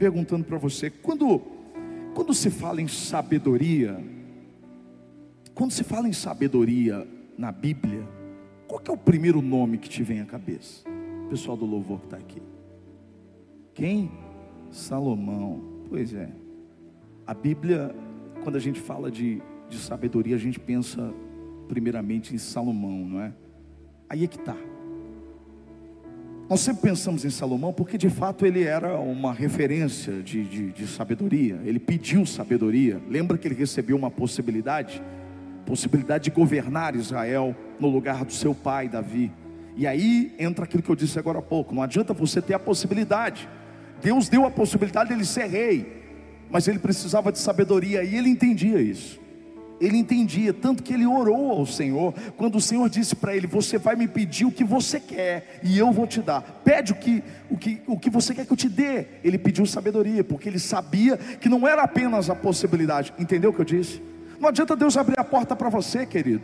perguntando para você, quando, quando se fala em sabedoria, quando se fala em sabedoria na Bíblia, qual é o primeiro nome que te vem à cabeça? O pessoal do louvor que está aqui. Quem? Salomão. Pois é. A Bíblia, quando a gente fala de, de sabedoria, a gente pensa primeiramente em Salomão, não é? Aí é que está. Nós sempre pensamos em Salomão porque de fato ele era uma referência de, de, de, sabedoria, ele pediu sabedoria. Lembra que ele recebeu uma possibilidade? Possibilidade de governar Israel no lugar do seu pai Davi. E aí entra aquilo que eu disse agora há pouco: não adianta você ter a possibilidade. Deus deu a possibilidade dele ser rei, mas ele precisava de sabedoria e ele entendia isso ele entendia, tanto que ele orou ao Senhor, quando o Senhor disse para ele: Você vai me pedir o que você quer, e eu vou te dar. Pede o que, o, que, o que você quer que eu te dê. Ele pediu sabedoria, porque ele sabia que não era apenas a possibilidade. Entendeu o que eu disse? Não adianta Deus abrir a porta para você, querido.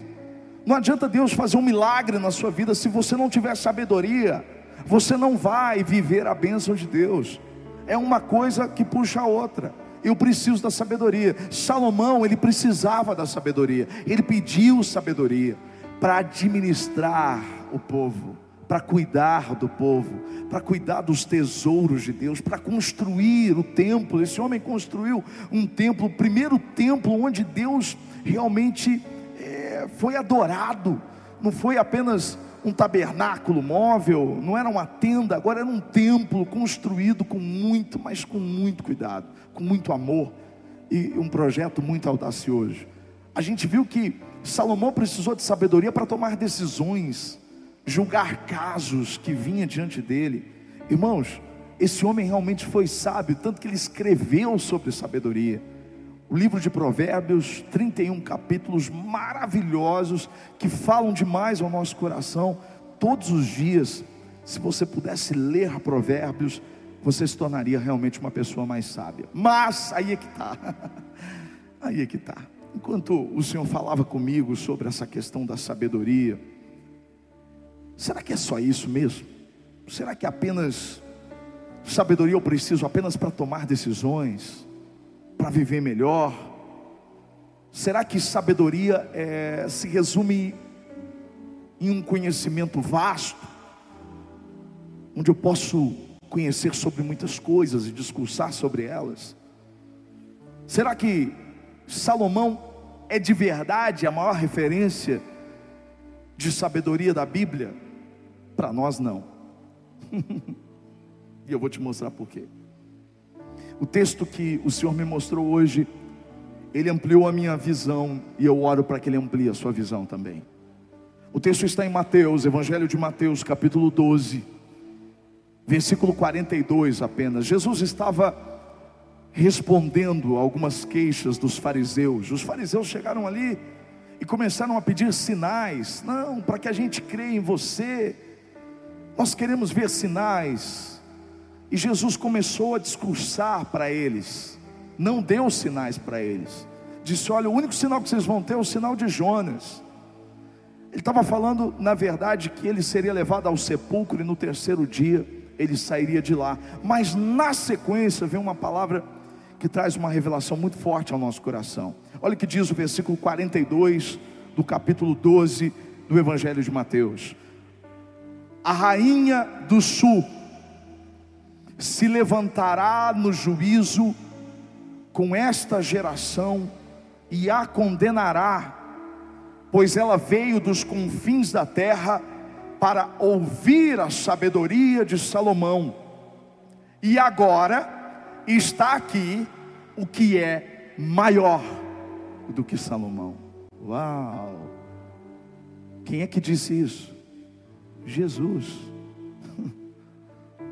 Não adianta Deus fazer um milagre na sua vida se você não tiver sabedoria. Você não vai viver a bênção de Deus. É uma coisa que puxa a outra eu preciso da sabedoria. Salomão, ele precisava da sabedoria. Ele pediu sabedoria para administrar o povo, para cuidar do povo, para cuidar dos tesouros de Deus, para construir o templo. Esse homem construiu um templo, o primeiro templo onde Deus realmente é, foi adorado. Não foi apenas um tabernáculo móvel, não era uma tenda, agora era um templo construído com muito, mas com muito cuidado, com muito amor e um projeto muito audacioso. A gente viu que Salomão precisou de sabedoria para tomar decisões, julgar casos que vinha diante dele. Irmãos, esse homem realmente foi sábio, tanto que ele escreveu sobre sabedoria o livro de Provérbios, 31 capítulos maravilhosos que falam demais ao nosso coração. Todos os dias, se você pudesse ler Provérbios, você se tornaria realmente uma pessoa mais sábia. Mas aí é que está, aí é que está. Enquanto o Senhor falava comigo sobre essa questão da sabedoria, será que é só isso mesmo? Será que apenas sabedoria eu preciso apenas para tomar decisões? Para viver melhor? Será que sabedoria é, se resume em um conhecimento vasto, onde eu posso conhecer sobre muitas coisas e discursar sobre elas? Será que Salomão é de verdade a maior referência de sabedoria da Bíblia? Para nós, não. e eu vou te mostrar por quê. O texto que o Senhor me mostrou hoje, ele ampliou a minha visão e eu oro para que ele amplie a sua visão também. O texto está em Mateus, Evangelho de Mateus, capítulo 12, versículo 42 apenas. Jesus estava respondendo a algumas queixas dos fariseus. Os fariseus chegaram ali e começaram a pedir sinais. Não, para que a gente creia em você, nós queremos ver sinais. E Jesus começou a discursar para eles, não deu sinais para eles. Disse: Olha, o único sinal que vocês vão ter é o sinal de Jonas. Ele estava falando, na verdade, que ele seria levado ao sepulcro e no terceiro dia ele sairia de lá. Mas na sequência vem uma palavra que traz uma revelação muito forte ao nosso coração. Olha o que diz o versículo 42 do capítulo 12 do Evangelho de Mateus. A rainha do sul se levantará no juízo com esta geração e a condenará, pois ela veio dos confins da terra para ouvir a sabedoria de Salomão, e agora está aqui o que é maior do que Salomão. Uau! Quem é que disse isso? Jesus.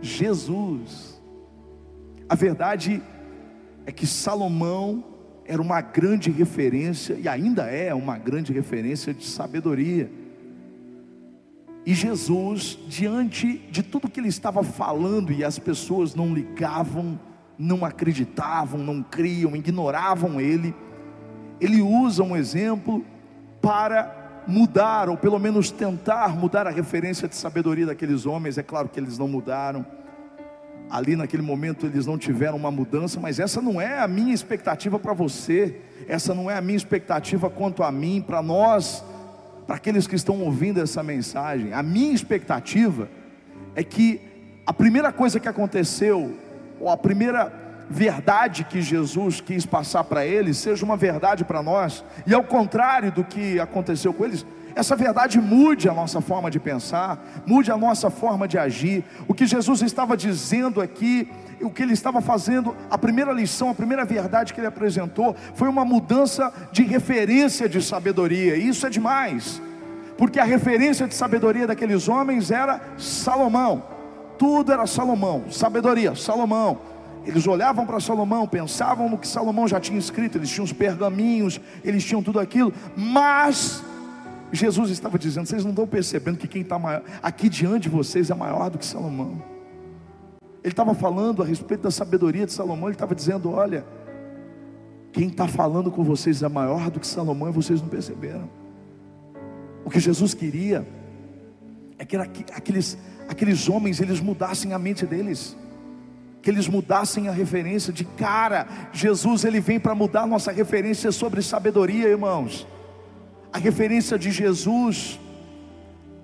Jesus. A verdade é que Salomão era uma grande referência, e ainda é uma grande referência de sabedoria. E Jesus, diante de tudo que ele estava falando, e as pessoas não ligavam, não acreditavam, não criam, ignoravam ele, ele usa um exemplo para mudar, ou pelo menos tentar mudar a referência de sabedoria daqueles homens. É claro que eles não mudaram. ali naquele momento eles não tiveram uma mudança, mas essa não é a minha expectativa para você, essa não é a minha expectativa quanto a mim, para nós, para aqueles que estão ouvindo essa mensagem. A minha expectativa é que a primeira coisa que aconteceu, ou a primeira verdade que Jesus quis passar para eles, seja uma verdade para nós, e ao contrário do que aconteceu com eles, essa verdade mude a nossa forma de pensar, mude a nossa forma de agir. O que Jesus estava dizendo aqui, o que ele estava fazendo, a primeira lição, a primeira verdade que ele apresentou, foi uma mudança de referência de sabedoria, e isso é demais, porque a referência de sabedoria daqueles homens era Salomão, tudo era Salomão, sabedoria, Salomão. Eles olhavam para Salomão, pensavam no que Salomão já tinha escrito, eles tinham os pergaminhos, eles tinham tudo aquilo, mas Jesus estava dizendo: vocês não estão percebendo que quem está aqui diante de vocês é maior do que Salomão. Ele estava falando a respeito da sabedoria de Salomão, ele estava dizendo: olha, quem está falando com vocês é maior do que Salomão e vocês não perceberam. O que Jesus queria é que aqueles, aqueles homens eles mudassem a mente deles, que eles mudassem a referência de cara. Jesus ele vem para mudar nossa referência sobre sabedoria, irmãos a referência de Jesus,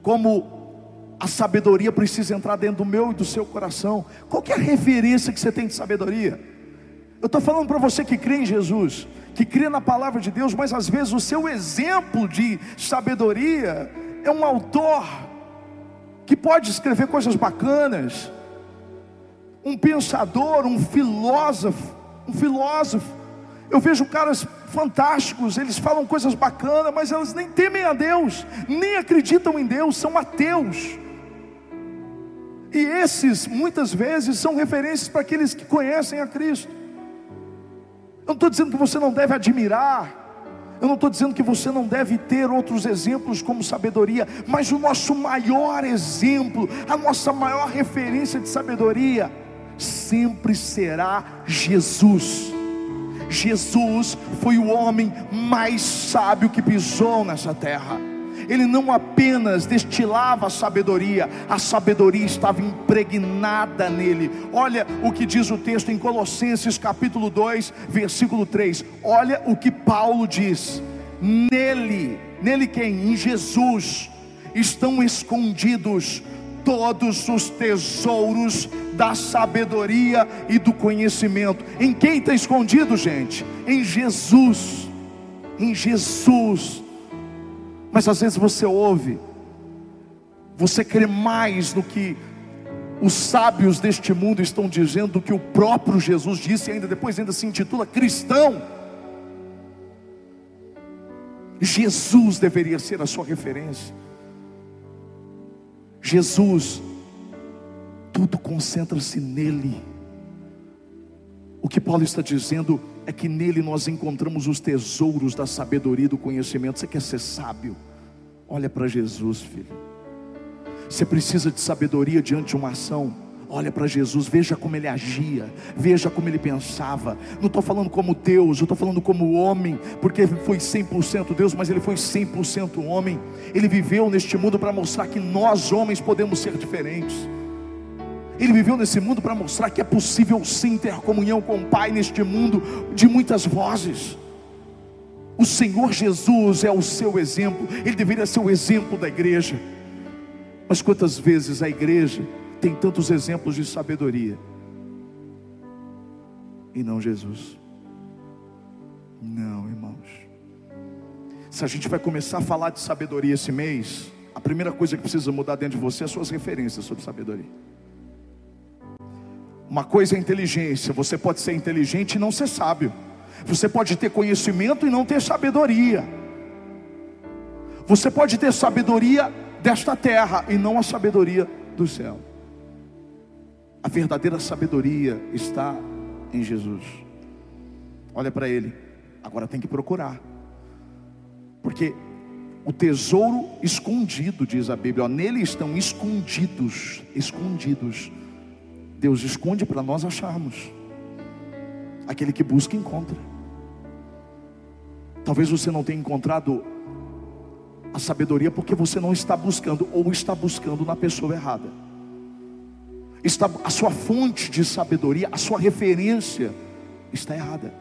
como a sabedoria precisa entrar dentro do meu e do seu coração. Qual é a referência que você tem de sabedoria? Eu estou falando para você que crê em Jesus, que crê na palavra de Deus, mas às vezes o seu exemplo de sabedoria é um autor que pode escrever coisas bacanas, um pensador, um filósofo, um filósofo eu vejo caras fantásticos, eles falam coisas bacanas, mas elas nem temem a Deus, nem acreditam em Deus, são ateus. E esses, muitas vezes, são referências para aqueles que conhecem a Cristo. Eu não estou dizendo que você não deve admirar, eu não estou dizendo que você não deve ter outros exemplos como sabedoria, mas o nosso maior exemplo, a nossa maior referência de sabedoria, sempre será Jesus. Jesus foi o homem mais sábio que pisou nessa terra. Ele não apenas destilava a sabedoria, a sabedoria estava impregnada nele. Olha o que diz o texto em Colossenses capítulo 2, versículo 3. Olha o que Paulo diz: Nele, nele quem? Em Jesus estão escondidos todos os tesouros da sabedoria e do conhecimento. Em quem está escondido, gente? Em Jesus. Em Jesus. Mas às vezes você ouve, você crê mais no que os sábios deste mundo estão dizendo do que o próprio Jesus disse, e ainda depois ainda se intitula cristão. Jesus deveria ser a sua referência. Jesus, tudo concentra-se nele. O que Paulo está dizendo é que nele nós encontramos os tesouros da sabedoria e do conhecimento. Você quer ser sábio? Olha para Jesus, filho. Você precisa de sabedoria diante de uma ação Olha para Jesus, veja como ele agia, veja como ele pensava. Não estou falando como Deus, eu estou falando como homem, porque ele foi 100% Deus, mas ele foi 100% homem. Ele viveu neste mundo para mostrar que nós, homens, podemos ser diferentes. Ele viveu nesse mundo para mostrar que é possível sim ter comunhão com o Pai neste mundo de muitas vozes. O Senhor Jesus é o seu exemplo, ele deveria ser o exemplo da igreja. Mas quantas vezes a igreja tem tantos exemplos de sabedoria e não Jesus. Não, irmãos. Se a gente vai começar a falar de sabedoria esse mês, a primeira coisa que precisa mudar dentro de você é suas referências sobre sabedoria. Uma coisa é inteligência, você pode ser inteligente e não ser sábio. Você pode ter conhecimento e não ter sabedoria. Você pode ter sabedoria desta terra e não a sabedoria do céu. A verdadeira sabedoria está em Jesus. Olha para Ele, agora tem que procurar, porque o tesouro escondido, diz a Bíblia, ó, nele estão escondidos, escondidos. Deus esconde para nós acharmos. Aquele que busca, encontra. Talvez você não tenha encontrado a sabedoria porque você não está buscando, ou está buscando na pessoa errada. Está a sua fonte de sabedoria, a sua referência está errada.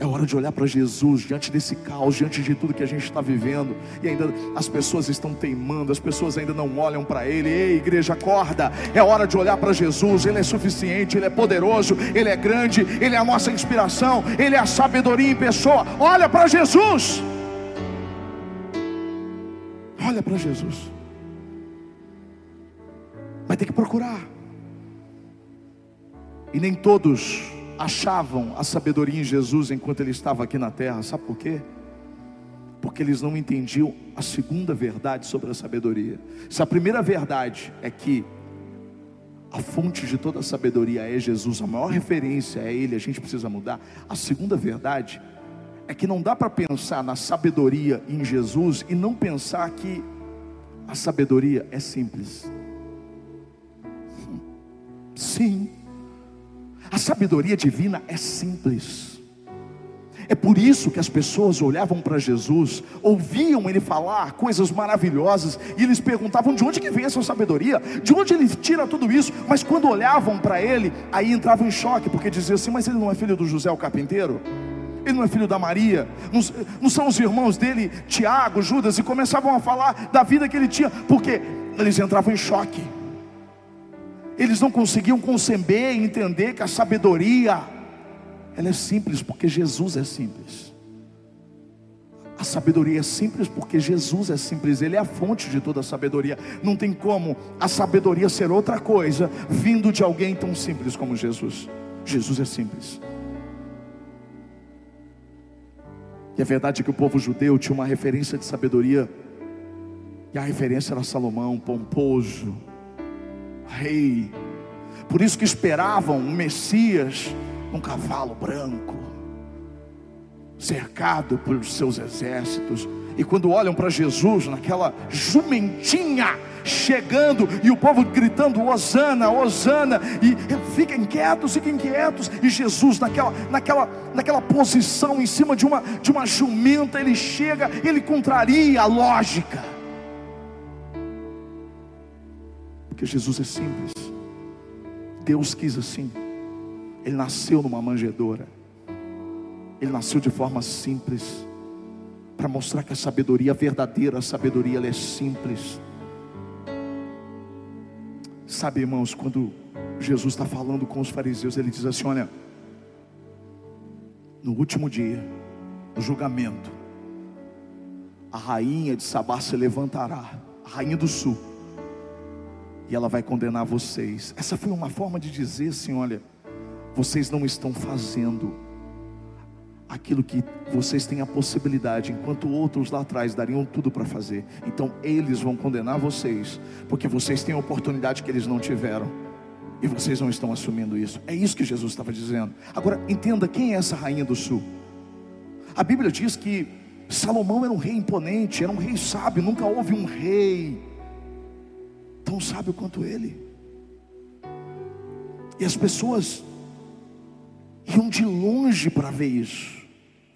É hora de olhar para Jesus diante desse caos, diante de tudo que a gente está vivendo, e ainda as pessoas estão teimando, as pessoas ainda não olham para Ele. Ei, igreja, acorda! É hora de olhar para Jesus, Ele é suficiente, Ele é poderoso, Ele é grande, Ele é a nossa inspiração, Ele é a sabedoria em pessoa. Olha para Jesus! Olha para Jesus. Ter que procurar. E nem todos achavam a sabedoria em Jesus enquanto ele estava aqui na terra. Sabe por quê? Porque eles não entendiam a segunda verdade sobre a sabedoria. Se a primeira verdade é que a fonte de toda a sabedoria é Jesus, a maior referência é Ele, a gente precisa mudar. A segunda verdade é que não dá para pensar na sabedoria em Jesus e não pensar que a sabedoria é simples. Sim, a sabedoria divina é simples. É por isso que as pessoas olhavam para Jesus, ouviam ele falar coisas maravilhosas e eles perguntavam de onde que vem essa sabedoria, de onde ele tira tudo isso. Mas quando olhavam para ele, aí entravam em choque, porque diziam assim: Mas ele não é filho do José o carpinteiro? Ele não é filho da Maria? Não, não são os irmãos dele, Tiago, Judas? E começavam a falar da vida que ele tinha, porque eles entravam em choque eles não conseguiam conceber e entender que a sabedoria ela é simples porque Jesus é simples. A sabedoria é simples porque Jesus é simples, Ele é a fonte de toda a sabedoria. Não tem como a sabedoria ser outra coisa vindo de alguém tão simples como Jesus. Jesus é simples. E a verdade é que o povo judeu tinha uma referência de sabedoria, e a referência era Salomão, pomposo, rei. Por isso que esperavam um Messias um cavalo branco, cercado por seus exércitos. E quando olham para Jesus, naquela jumentinha chegando, e o povo gritando: Osana, Osana, e fiquem quietos, fiquem quietos. E Jesus, naquela, naquela, naquela posição, em cima de uma, de uma jumenta, ele chega, ele contraria a lógica. Porque Jesus é simples. Deus quis assim. Ele nasceu numa manjedoura. Ele nasceu de forma simples. Para mostrar que a sabedoria, a verdadeira sabedoria, ela é simples. Sabe, irmãos, quando Jesus está falando com os fariseus, ele diz assim: Olha, no último dia, no julgamento, a rainha de Sabá se levantará, a rainha do sul, e ela vai condenar vocês. Essa foi uma forma de dizer assim: olha, vocês não estão fazendo aquilo que vocês têm a possibilidade, enquanto outros lá atrás dariam tudo para fazer. Então eles vão condenar vocês, porque vocês têm a oportunidade que eles não tiveram. E vocês não estão assumindo isso. É isso que Jesus estava dizendo. Agora, entenda quem é essa rainha do sul. A Bíblia diz que Salomão era um rei imponente, era um rei sábio, nunca houve um rei tão sábio quanto ele. E as pessoas iam de longe para ver isso.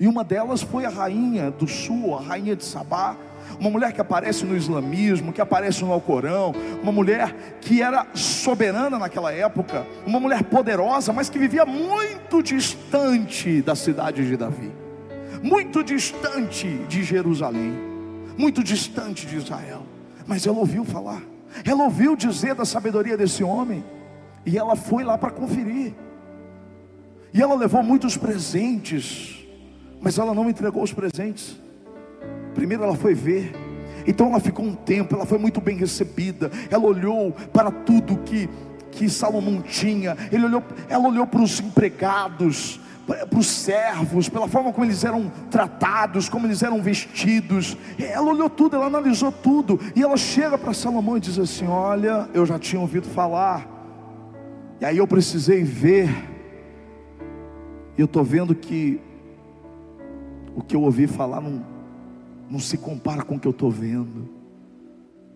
E uma delas foi a rainha do sul, a rainha de Sabá, uma mulher que aparece no islamismo, que aparece no Alcorão, uma mulher que era soberana naquela época, uma mulher poderosa, mas que vivia muito distante da cidade de Davi, muito distante de Jerusalém, muito distante de Israel. Mas ela ouviu falar. Ela ouviu dizer da sabedoria desse homem, e ela foi lá para conferir. E ela levou muitos presentes, mas ela não entregou os presentes. Primeiro ela foi ver, então ela ficou um tempo, ela foi muito bem recebida. Ela olhou para tudo que que Salomão tinha. Ele olhou, ela olhou para os empregados, para os servos, pela forma como eles eram tratados, como eles eram vestidos. Ela olhou tudo, ela analisou tudo. E ela chega para Salomão e diz assim: Olha, eu já tinha ouvido falar, e aí eu precisei ver. E eu estou vendo que o que eu ouvi falar não, não se compara com o que eu estou vendo,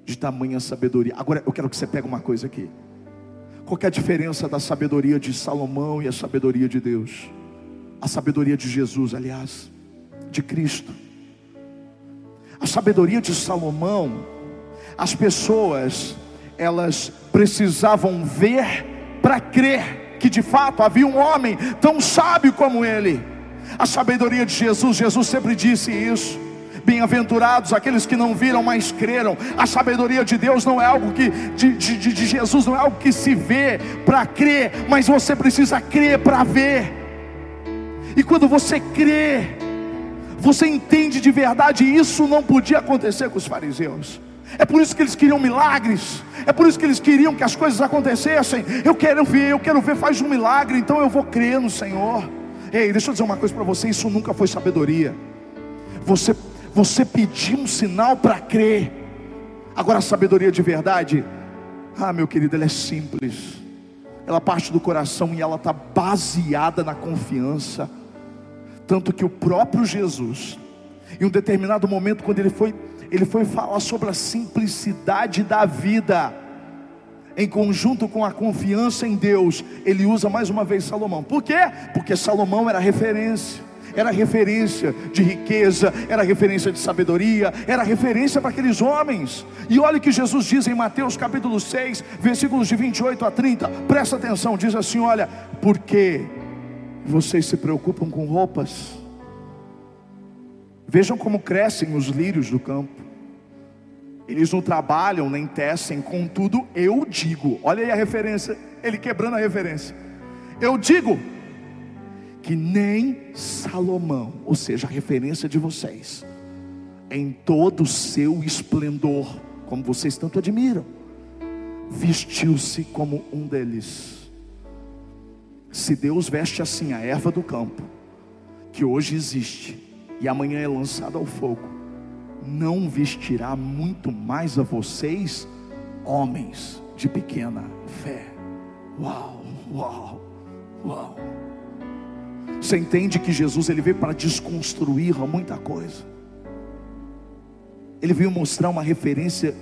de tamanha sabedoria. Agora eu quero que você pegue uma coisa aqui. Qual é a diferença da sabedoria de Salomão e a sabedoria de Deus? A sabedoria de Jesus, aliás, de Cristo. A sabedoria de Salomão, as pessoas, elas precisavam ver para crer que de fato havia um homem tão sábio como ele. A sabedoria de Jesus, Jesus sempre disse isso. Bem-aventurados aqueles que não viram, mas creram. A sabedoria de Deus não é algo que, de, de, de Jesus, não é algo que se vê para crer, mas você precisa crer para ver. E quando você crê, você entende de verdade, isso não podia acontecer com os fariseus. É por isso que eles queriam milagres. É por isso que eles queriam que as coisas acontecessem. Eu quero ver, eu quero ver, faz um milagre, então eu vou crer no Senhor. Ei, deixa eu dizer uma coisa para você: isso nunca foi sabedoria. Você você pediu um sinal para crer. Agora a sabedoria de verdade, ah, meu querido, ela é simples. Ela parte do coração e ela está baseada na confiança. Tanto que o próprio Jesus, em um determinado momento, quando ele foi, ele foi falar sobre a simplicidade da vida, em conjunto com a confiança em Deus, ele usa mais uma vez Salomão. Por quê? Porque Salomão era referência era referência de riqueza, era referência de sabedoria, era referência para aqueles homens. E olha o que Jesus diz em Mateus capítulo 6, versículos de 28 a 30. Presta atenção, diz assim: Olha, porque vocês se preocupam com roupas. Vejam como crescem os lírios do campo. Eles não trabalham nem tecem, contudo, eu digo, olha aí a referência, ele quebrando a referência. Eu digo que nem Salomão, ou seja, a referência de vocês, em todo o seu esplendor, como vocês tanto admiram, vestiu-se como um deles. Se Deus veste assim a erva do campo, que hoje existe e amanhã é lançada ao fogo, não vestirá muito mais a vocês, homens de pequena fé. Uau, uau, uau. Você entende que Jesus ele veio para desconstruir muita coisa. Ele veio mostrar uma referência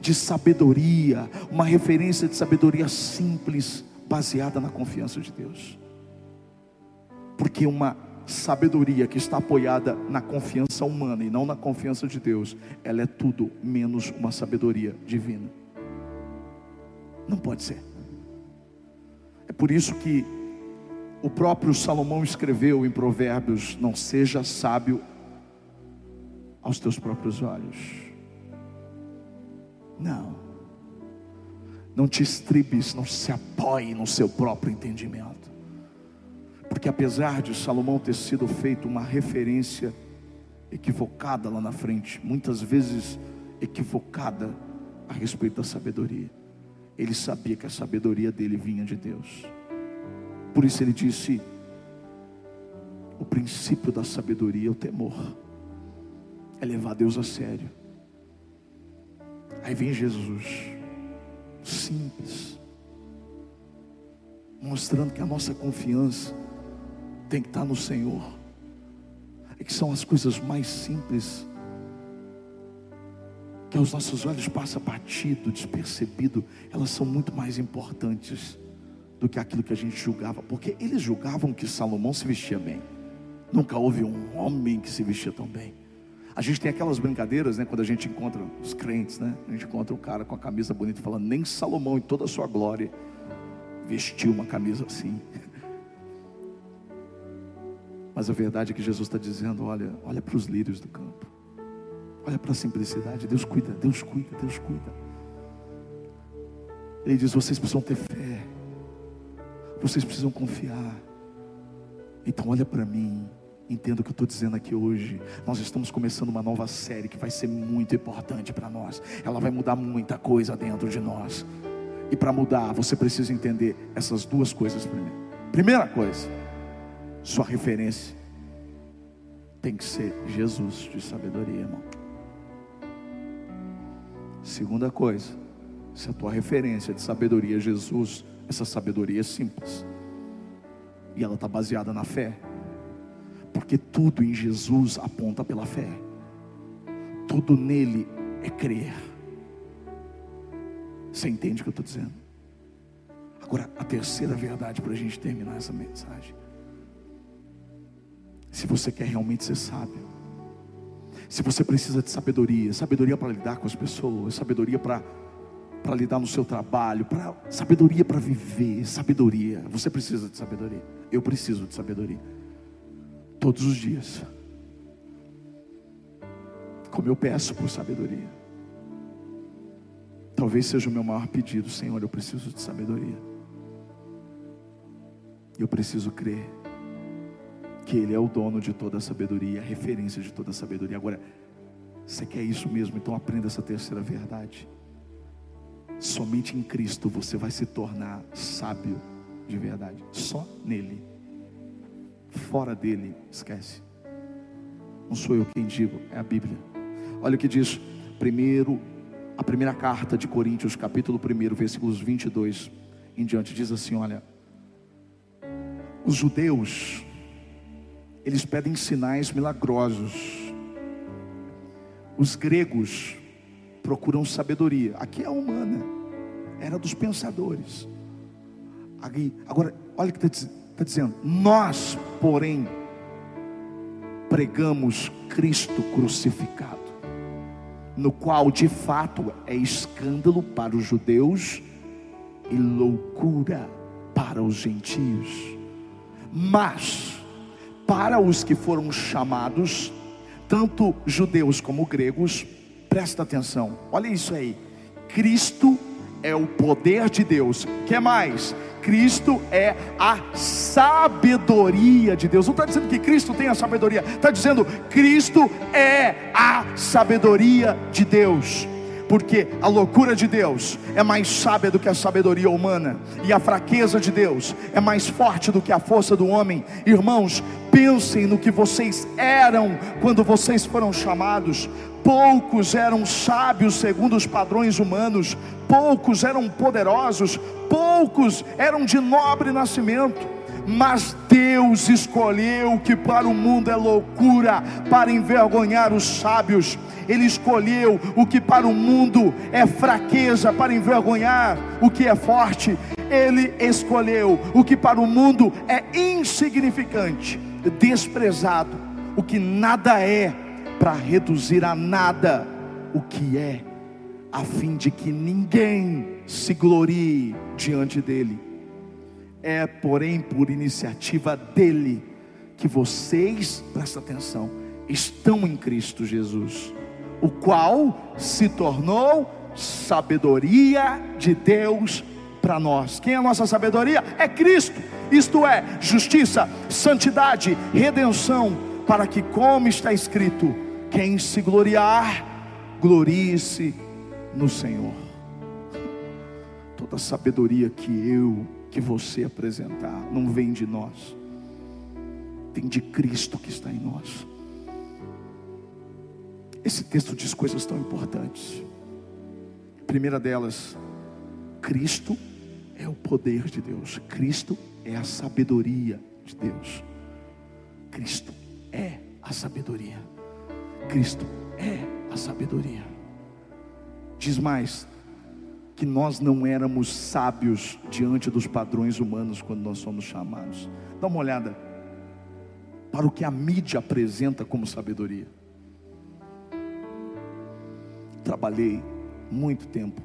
de sabedoria, uma referência de sabedoria simples, baseada na confiança de Deus. Porque uma sabedoria que está apoiada na confiança humana e não na confiança de Deus, ela é tudo menos uma sabedoria divina. Não pode ser. É por isso que o próprio Salomão escreveu em Provérbios: Não seja sábio aos teus próprios olhos. Não. Não te estribes, não se apoie no seu próprio entendimento. Porque apesar de Salomão ter sido feito uma referência equivocada lá na frente, muitas vezes equivocada a respeito da sabedoria, ele sabia que a sabedoria dele vinha de Deus. Por isso ele disse: o princípio da sabedoria é o temor, é levar Deus a sério. Aí vem Jesus, simples, mostrando que a nossa confiança tem que estar no Senhor, é que são as coisas mais simples que aos nossos olhos passa batido, despercebido, elas são muito mais importantes do que aquilo que a gente julgava, porque eles julgavam que Salomão se vestia bem. Nunca houve um homem que se vestia tão bem. A gente tem aquelas brincadeiras, né, quando a gente encontra os crentes, né? A gente encontra um cara com a camisa bonita falando, nem Salomão em toda a sua glória vestiu uma camisa assim. Mas a verdade é que Jesus está dizendo: olha, olha para os lírios do campo, olha para a simplicidade. Deus cuida, Deus cuida, Deus cuida. Ele diz: vocês precisam ter fé. Vocês precisam confiar. Então olha para mim, entenda o que eu estou dizendo aqui hoje. Nós estamos começando uma nova série que vai ser muito importante para nós. Ela vai mudar muita coisa dentro de nós. E para mudar, você precisa entender essas duas coisas primeiro. Primeira coisa, sua referência tem que ser Jesus de sabedoria, irmão. Segunda coisa, se a tua referência de sabedoria é Jesus, essa sabedoria é simples. E ela está baseada na fé. Porque tudo em Jesus aponta pela fé. Tudo nele é crer. Você entende o que eu estou dizendo? Agora, a terceira verdade para a gente terminar essa mensagem. Se você quer realmente ser sábio, se você precisa de sabedoria, sabedoria para lidar com as pessoas, sabedoria para para lidar no seu trabalho, para sabedoria para viver, sabedoria. Você precisa de sabedoria. Eu preciso de sabedoria. Todos os dias. Como eu peço por sabedoria. Talvez seja o meu maior pedido, Senhor, eu preciso de sabedoria. Eu preciso crer que Ele é o dono de toda a sabedoria, a referência de toda a sabedoria. Agora, você quer isso mesmo? Então aprenda essa terceira verdade. Somente em Cristo você vai se tornar sábio de verdade. Só nele. Fora dele, esquece. Não sou eu quem digo, é a Bíblia. Olha o que diz primeiro, a primeira carta de Coríntios, capítulo 1, versículos 22 em diante, diz assim: olha, os judeus, eles pedem sinais milagrosos, os gregos procuram sabedoria. Aqui é humana, era dos pensadores. Agora, olha o que está tá dizendo. Nós, porém, pregamos Cristo crucificado, no qual de fato é escândalo para os judeus e loucura para os gentios. Mas, para os que foram chamados, tanto judeus como gregos, presta atenção, olha isso aí. Cristo é o poder de Deus. Que mais? Cristo é a sabedoria de Deus. Não está dizendo que Cristo tem a sabedoria, está dizendo Cristo é a sabedoria de Deus porque a loucura de Deus é mais sábia do que a sabedoria humana, e a fraqueza de Deus é mais forte do que a força do homem. Irmãos, pensem no que vocês eram quando vocês foram chamados. Poucos eram sábios segundo os padrões humanos, poucos eram poderosos, poucos eram de nobre nascimento mas Deus escolheu que para o mundo é loucura, para envergonhar os sábios. Ele escolheu o que para o mundo é fraqueza, para envergonhar o que é forte. Ele escolheu o que para o mundo é insignificante, desprezado, o que nada é, para reduzir a nada o que é, a fim de que ninguém se glorie diante dele. É, porém, por iniciativa dele que vocês, presta atenção, estão em Cristo Jesus, o qual se tornou sabedoria de Deus para nós. Quem é a nossa sabedoria? É Cristo. Isto é justiça, santidade, redenção, para que como está escrito, quem se gloriar, glorie-se no Senhor. Toda sabedoria que eu que você apresentar não vem de nós, vem de Cristo que está em nós. Esse texto diz coisas tão importantes. A primeira delas, Cristo é o poder de Deus, Cristo é a sabedoria de Deus. Cristo é a sabedoria. Cristo é a sabedoria. Diz mais, que nós não éramos sábios diante dos padrões humanos quando nós somos chamados. Dá uma olhada para o que a mídia apresenta como sabedoria. Trabalhei muito tempo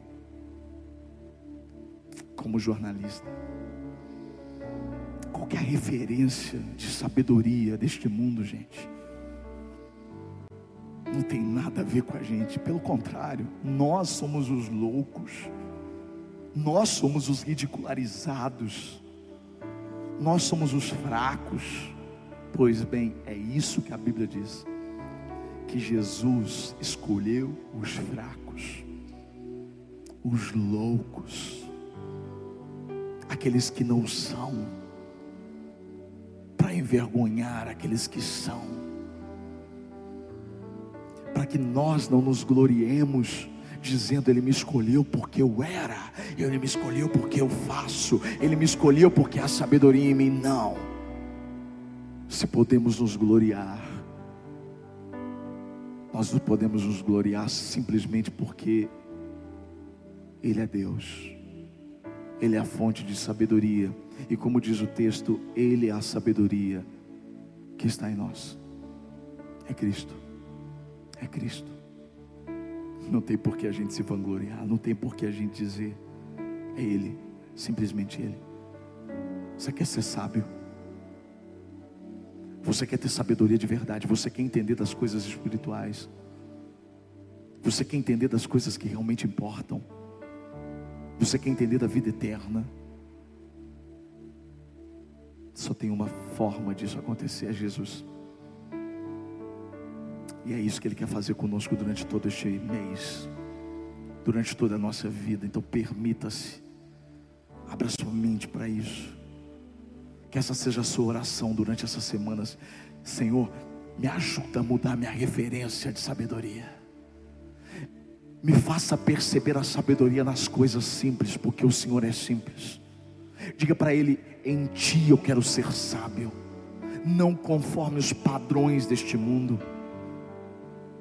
como jornalista. Qual é a referência de sabedoria deste mundo, gente? Não tem nada a ver com a gente, pelo contrário, nós somos os loucos nós somos os ridicularizados, nós somos os fracos. Pois bem, é isso que a Bíblia diz: que Jesus escolheu os fracos, os loucos, aqueles que não são, para envergonhar aqueles que são, para que nós não nos gloriemos dizendo: Ele me escolheu porque eu era, Ele me escolheu porque eu faço, Ele me escolheu porque há sabedoria em mim. Não. Se podemos nos gloriar, nós não podemos nos gloriar simplesmente porque Ele é Deus, Ele é a fonte de sabedoria, e como diz o texto, Ele é a sabedoria que está em nós. É Cristo, é Cristo. Não tem por que a gente se vangloriar, não tem por que a gente dizer, é Ele, simplesmente Ele. Você quer ser sábio? Você quer ter sabedoria de verdade? Você quer entender das coisas espirituais? Você quer entender das coisas que realmente importam? Você quer entender da vida eterna? Só tem uma forma disso acontecer: é Jesus. E é isso que Ele quer fazer conosco durante todo este mês, durante toda a nossa vida. Então, permita-se, abra sua mente para isso. Que essa seja a sua oração durante essas semanas. Senhor, me ajuda a mudar minha referência de sabedoria. Me faça perceber a sabedoria nas coisas simples, porque o Senhor é simples. Diga para Ele: em Ti eu quero ser sábio, não conforme os padrões deste mundo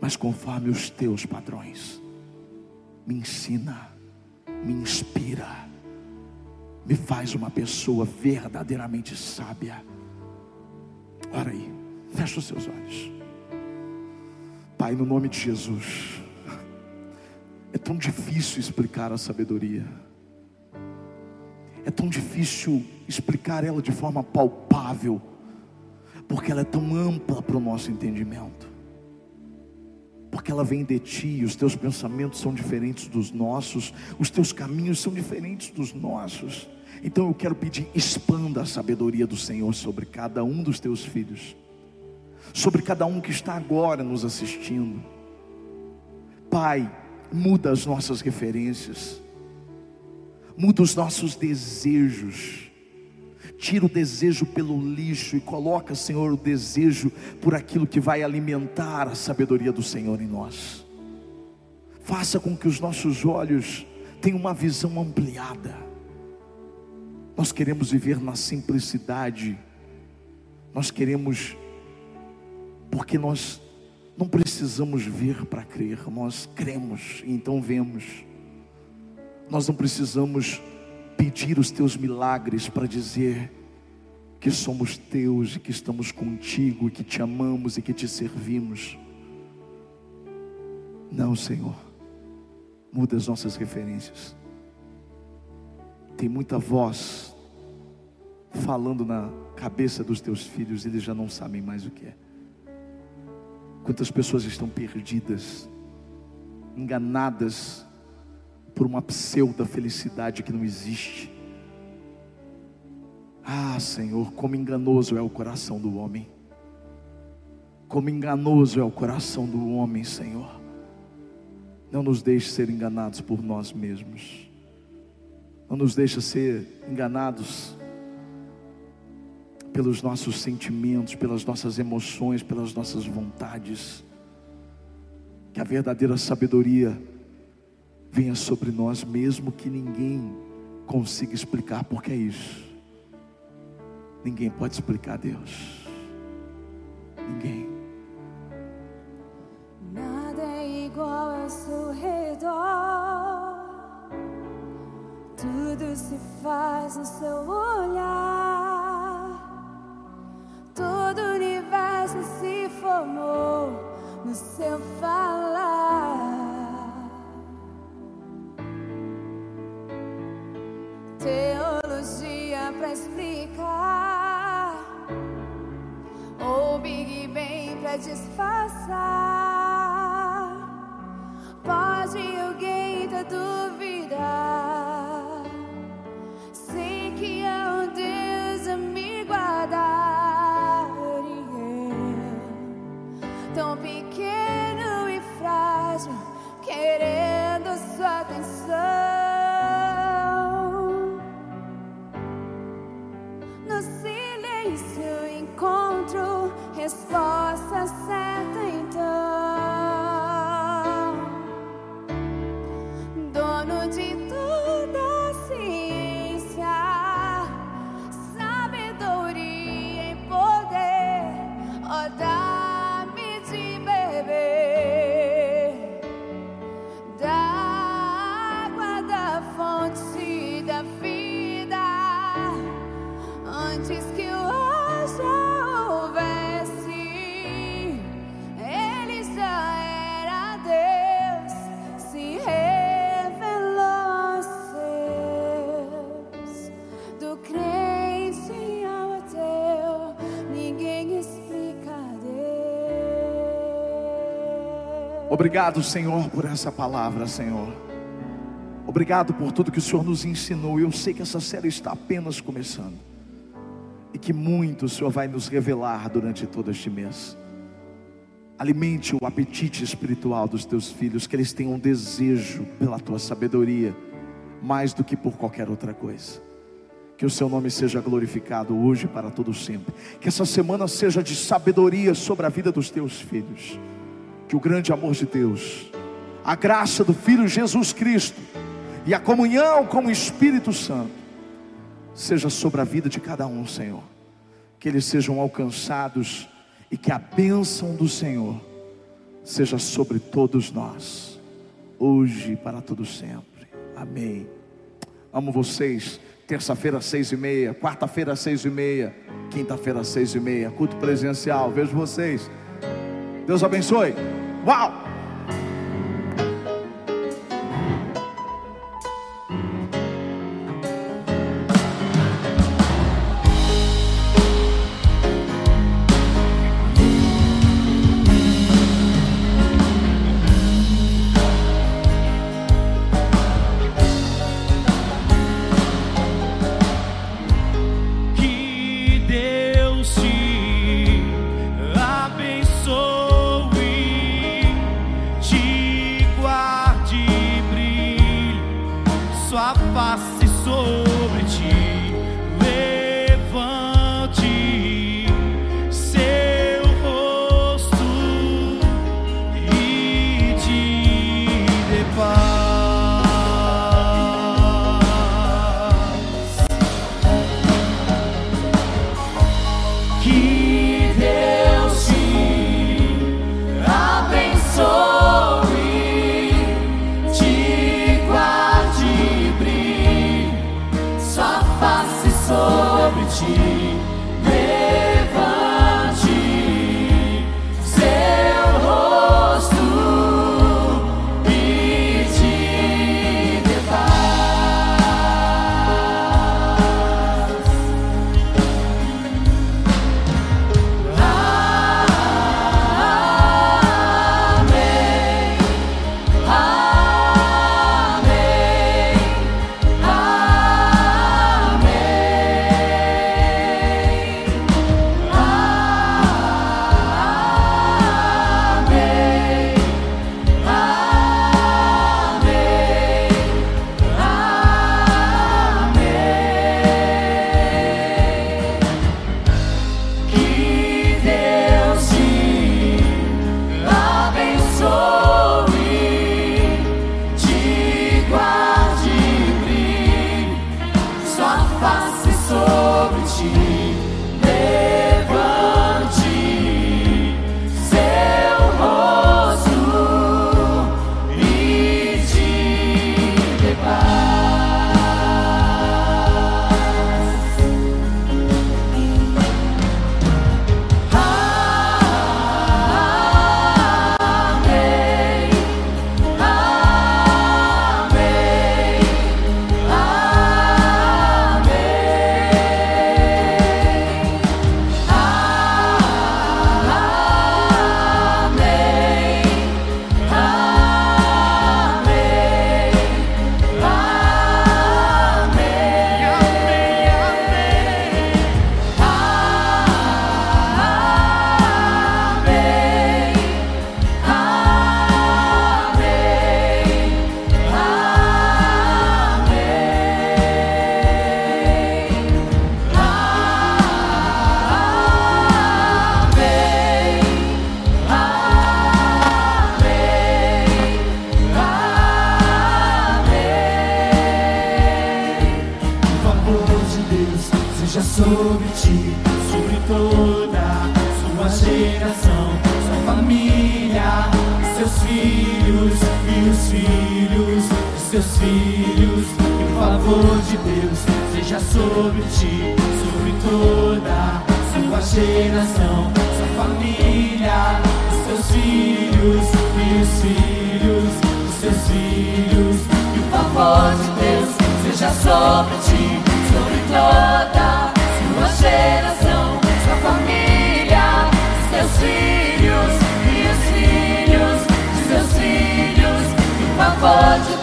mas conforme os teus padrões. Me ensina, me inspira, me faz uma pessoa verdadeiramente sábia. Ora aí, fecha os seus olhos. Pai, no nome de Jesus, é tão difícil explicar a sabedoria, é tão difícil explicar ela de forma palpável, porque ela é tão ampla para o nosso entendimento porque ela vem de ti, os teus pensamentos são diferentes dos nossos, os teus caminhos são diferentes dos nossos. Então eu quero pedir, expanda a sabedoria do Senhor sobre cada um dos teus filhos, sobre cada um que está agora nos assistindo. Pai, muda as nossas referências, muda os nossos desejos Tira o desejo pelo lixo e coloca, Senhor, o desejo por aquilo que vai alimentar a sabedoria do Senhor em nós. Faça com que os nossos olhos tenham uma visão ampliada. Nós queremos viver na simplicidade. Nós queremos porque nós não precisamos ver para crer, nós cremos e então vemos. Nós não precisamos pedir os teus milagres para dizer que somos teus e que estamos contigo e que te amamos e que te servimos. Não, Senhor, muda as nossas referências. Tem muita voz falando na cabeça dos teus filhos, eles já não sabem mais o que é. Quantas pessoas estão perdidas, enganadas por uma pseudo felicidade que não existe. Ah, Senhor, como enganoso é o coração do homem. Como enganoso é o coração do homem, Senhor. Não nos deixe ser enganados por nós mesmos. Não nos deixe ser enganados pelos nossos sentimentos, pelas nossas emoções, pelas nossas vontades. Que a verdadeira sabedoria venha sobre nós, mesmo que ninguém consiga explicar porque é isso. Ninguém pode explicar Deus. Ninguém. Nada é igual ao seu redor. Tudo se faz no seu olhar. Todo o universo se formou no seu falar. teologia para explicar, ou Big Bang para disfarçar. Pode alguém ter Tão pequeno e frágil, querendo sua atenção. Obrigado, Senhor, por essa palavra, Senhor. Obrigado por tudo que o Senhor nos ensinou. Eu sei que essa série está apenas começando. E que muito o Senhor vai nos revelar durante todo este mês. Alimente o apetite espiritual dos teus filhos, que eles tenham desejo pela tua sabedoria, mais do que por qualquer outra coisa. Que o seu nome seja glorificado hoje para todo sempre. Que essa semana seja de sabedoria sobre a vida dos teus filhos. Que o grande amor de Deus, a graça do Filho Jesus Cristo e a comunhão com o Espírito Santo seja sobre a vida de cada um, Senhor. Que eles sejam alcançados e que a bênção do Senhor seja sobre todos nós, hoje e para todo sempre. Amém. Amo vocês. Terça-feira, seis e meia. Quarta-feira, seis e meia. Quinta-feira, seis e meia. Culto presencial. Vejo vocês. Deus abençoe. Wow. Lord.